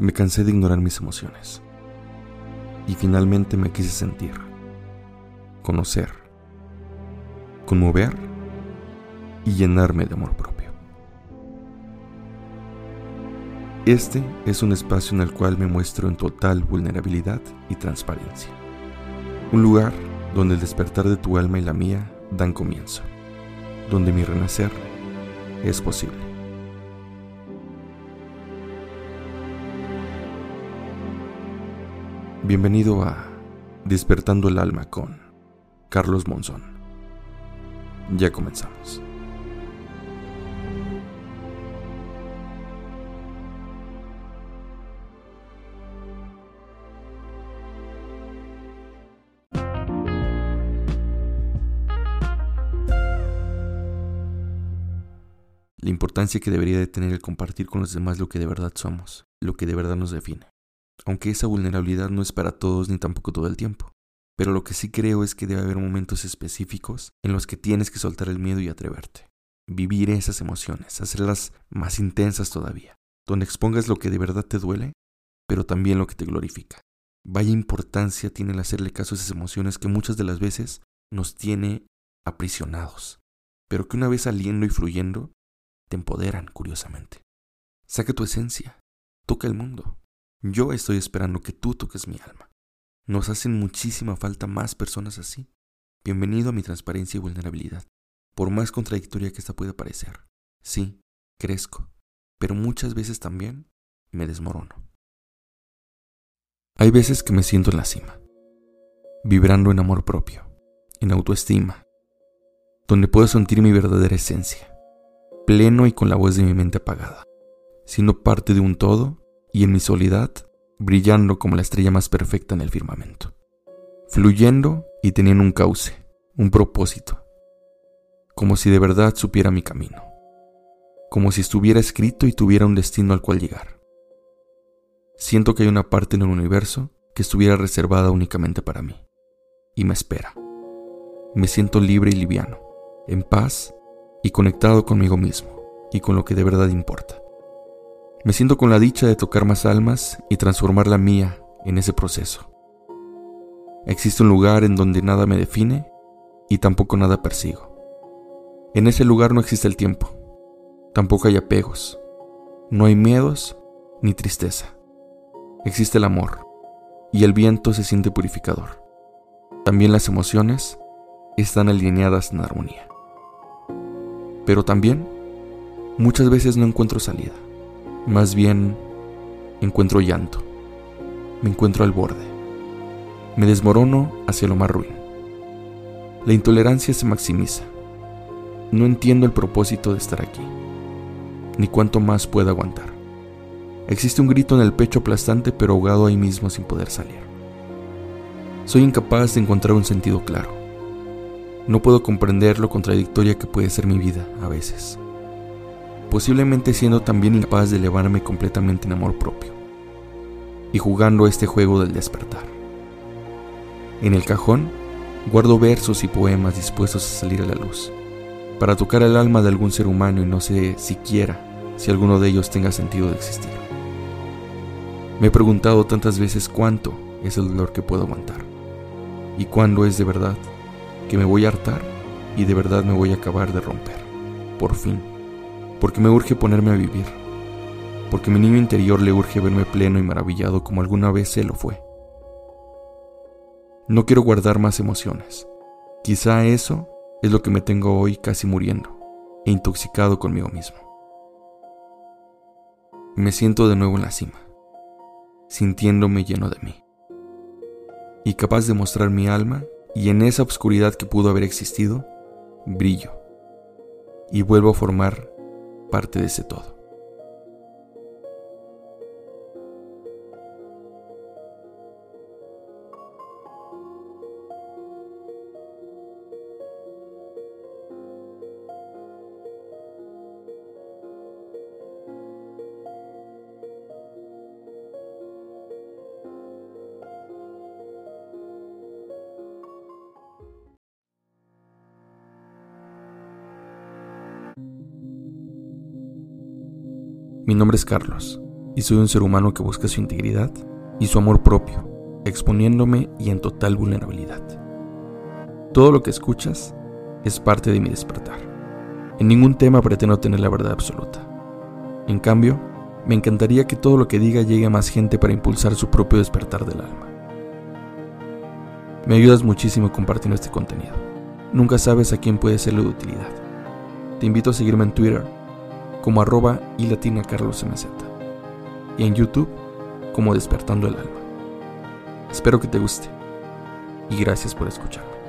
Me cansé de ignorar mis emociones. Y finalmente me quise sentir, conocer, conmover y llenarme de amor propio. Este es un espacio en el cual me muestro en total vulnerabilidad y transparencia. Un lugar donde el despertar de tu alma y la mía dan comienzo, donde mi renacer es posible. Bienvenido a Despertando el Alma con Carlos Monzón. Ya comenzamos. La importancia que debería de tener el compartir con los demás lo que de verdad somos, lo que de verdad nos define aunque esa vulnerabilidad no es para todos ni tampoco todo el tiempo. Pero lo que sí creo es que debe haber momentos específicos en los que tienes que soltar el miedo y atreverte. Vivir esas emociones, hacerlas más intensas todavía, donde expongas lo que de verdad te duele, pero también lo que te glorifica. Vaya importancia tiene el hacerle caso a esas emociones que muchas de las veces nos tiene aprisionados, pero que una vez saliendo y fluyendo, te empoderan, curiosamente. Saca tu esencia, toca el mundo, yo estoy esperando que tú toques mi alma. Nos hacen muchísima falta más personas así. Bienvenido a mi transparencia y vulnerabilidad. Por más contradictoria que esta pueda parecer. Sí, crezco, pero muchas veces también me desmorono. Hay veces que me siento en la cima, vibrando en amor propio, en autoestima, donde puedo sentir mi verdadera esencia, pleno y con la voz de mi mente apagada, siendo parte de un todo y en mi soledad, brillando como la estrella más perfecta en el firmamento, fluyendo y teniendo un cauce, un propósito, como si de verdad supiera mi camino, como si estuviera escrito y tuviera un destino al cual llegar. Siento que hay una parte en el universo que estuviera reservada únicamente para mí, y me espera. Me siento libre y liviano, en paz y conectado conmigo mismo y con lo que de verdad importa. Me siento con la dicha de tocar más almas y transformar la mía en ese proceso. Existe un lugar en donde nada me define y tampoco nada persigo. En ese lugar no existe el tiempo, tampoco hay apegos, no hay miedos ni tristeza. Existe el amor y el viento se siente purificador. También las emociones están alineadas en armonía. Pero también muchas veces no encuentro salida. Más bien, encuentro llanto. Me encuentro al borde. Me desmorono hacia lo más ruin. La intolerancia se maximiza. No entiendo el propósito de estar aquí, ni cuánto más puedo aguantar. Existe un grito en el pecho aplastante pero ahogado ahí mismo sin poder salir. Soy incapaz de encontrar un sentido claro. No puedo comprender lo contradictoria que puede ser mi vida a veces posiblemente siendo también incapaz de elevarme completamente en amor propio, y jugando este juego del despertar. En el cajón guardo versos y poemas dispuestos a salir a la luz, para tocar el alma de algún ser humano y no sé siquiera si alguno de ellos tenga sentido de existir. Me he preguntado tantas veces cuánto es el dolor que puedo aguantar, y cuándo es de verdad que me voy a hartar y de verdad me voy a acabar de romper, por fin porque me urge ponerme a vivir, porque mi niño interior le urge verme pleno y maravillado como alguna vez él lo fue. No quiero guardar más emociones. Quizá eso es lo que me tengo hoy casi muriendo e intoxicado conmigo mismo. Me siento de nuevo en la cima, sintiéndome lleno de mí, y capaz de mostrar mi alma y en esa oscuridad que pudo haber existido, brillo, y vuelvo a formar parte de ese todo. Mi nombre es Carlos y soy un ser humano que busca su integridad y su amor propio, exponiéndome y en total vulnerabilidad. Todo lo que escuchas es parte de mi despertar. En ningún tema pretendo tener la verdad absoluta. En cambio, me encantaría que todo lo que diga llegue a más gente para impulsar su propio despertar del alma. Me ayudas muchísimo compartiendo este contenido. Nunca sabes a quién puede serle de utilidad. Te invito a seguirme en Twitter como arroba y latina carlos mz y en YouTube como despertando el alma. Espero que te guste y gracias por escuchar.